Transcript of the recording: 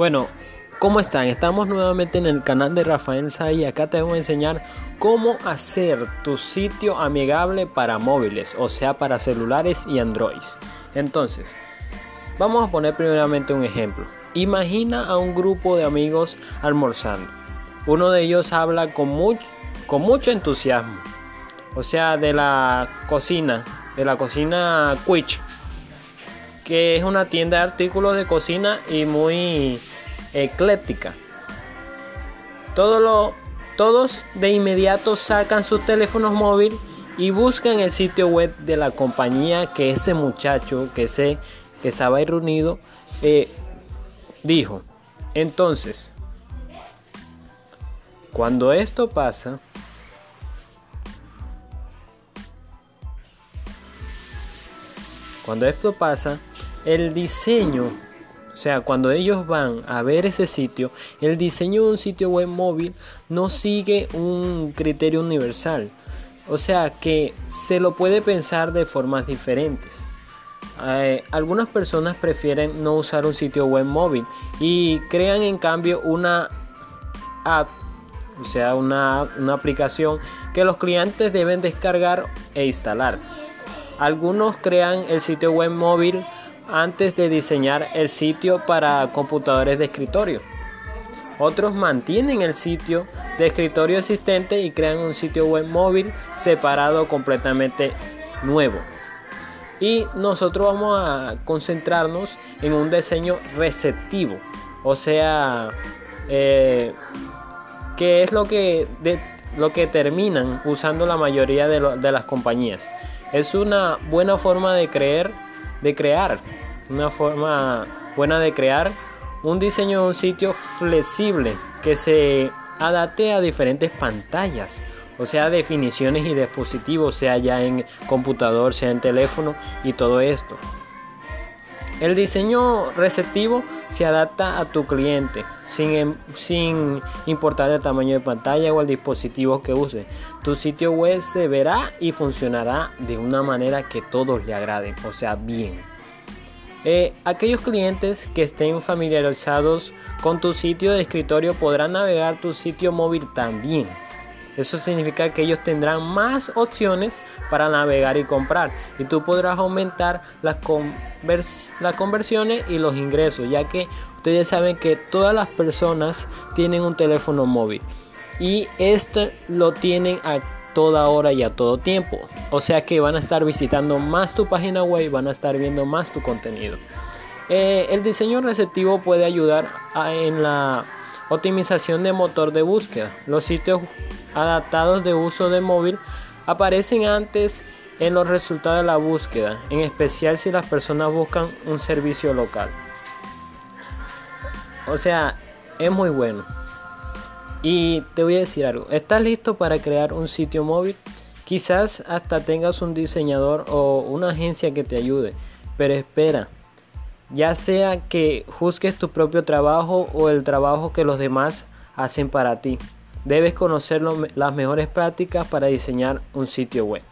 Bueno, ¿cómo están? Estamos nuevamente en el canal de Rafael Sa y acá te voy a enseñar cómo hacer tu sitio amigable para móviles, o sea, para celulares y Android. Entonces, vamos a poner primeramente un ejemplo. Imagina a un grupo de amigos almorzando. Uno de ellos habla con mucho, con mucho entusiasmo, o sea, de la cocina, de la cocina Quiche que es una tienda de artículos de cocina y muy ecléctica. todos de inmediato sacan sus teléfonos móviles y buscan el sitio web de la compañía que ese muchacho, que, se, que estaba reunido, eh, dijo. Entonces, cuando esto pasa, cuando esto pasa, el diseño, o sea, cuando ellos van a ver ese sitio, el diseño de un sitio web móvil no sigue un criterio universal. O sea que se lo puede pensar de formas diferentes. Eh, algunas personas prefieren no usar un sitio web móvil y crean en cambio una app, o sea, una, una aplicación que los clientes deben descargar e instalar. Algunos crean el sitio web móvil antes de diseñar el sitio para computadores de escritorio. Otros mantienen el sitio de escritorio existente y crean un sitio web móvil separado completamente nuevo. Y nosotros vamos a concentrarnos en un diseño receptivo, o sea, eh, que es lo que, lo que terminan usando la mayoría de, de las compañías. Es una buena forma de creer, de crear una forma buena de crear un diseño de un sitio flexible que se adapte a diferentes pantallas, o sea, definiciones y dispositivos, sea ya en computador, sea en teléfono y todo esto. El diseño receptivo se adapta a tu cliente sin, em, sin, importar el tamaño de pantalla o el dispositivo que use. Tu sitio web se verá y funcionará de una manera que todos le agraden, o sea, bien. Eh, aquellos clientes que estén familiarizados con tu sitio de escritorio podrán navegar tu sitio móvil también. Eso significa que ellos tendrán más opciones para navegar y comprar. Y tú podrás aumentar las, las conversiones y los ingresos, ya que ustedes saben que todas las personas tienen un teléfono móvil. Y este lo tienen a toda hora y a todo tiempo. O sea que van a estar visitando más tu página web, van a estar viendo más tu contenido. Eh, el diseño receptivo puede ayudar en la optimización de motor de búsqueda. Los sitios adaptados de uso de móvil aparecen antes en los resultados de la búsqueda, en especial si las personas buscan un servicio local. O sea, es muy bueno. Y te voy a decir algo, ¿estás listo para crear un sitio móvil? Quizás hasta tengas un diseñador o una agencia que te ayude, pero espera, ya sea que juzgues tu propio trabajo o el trabajo que los demás hacen para ti, debes conocer las mejores prácticas para diseñar un sitio web.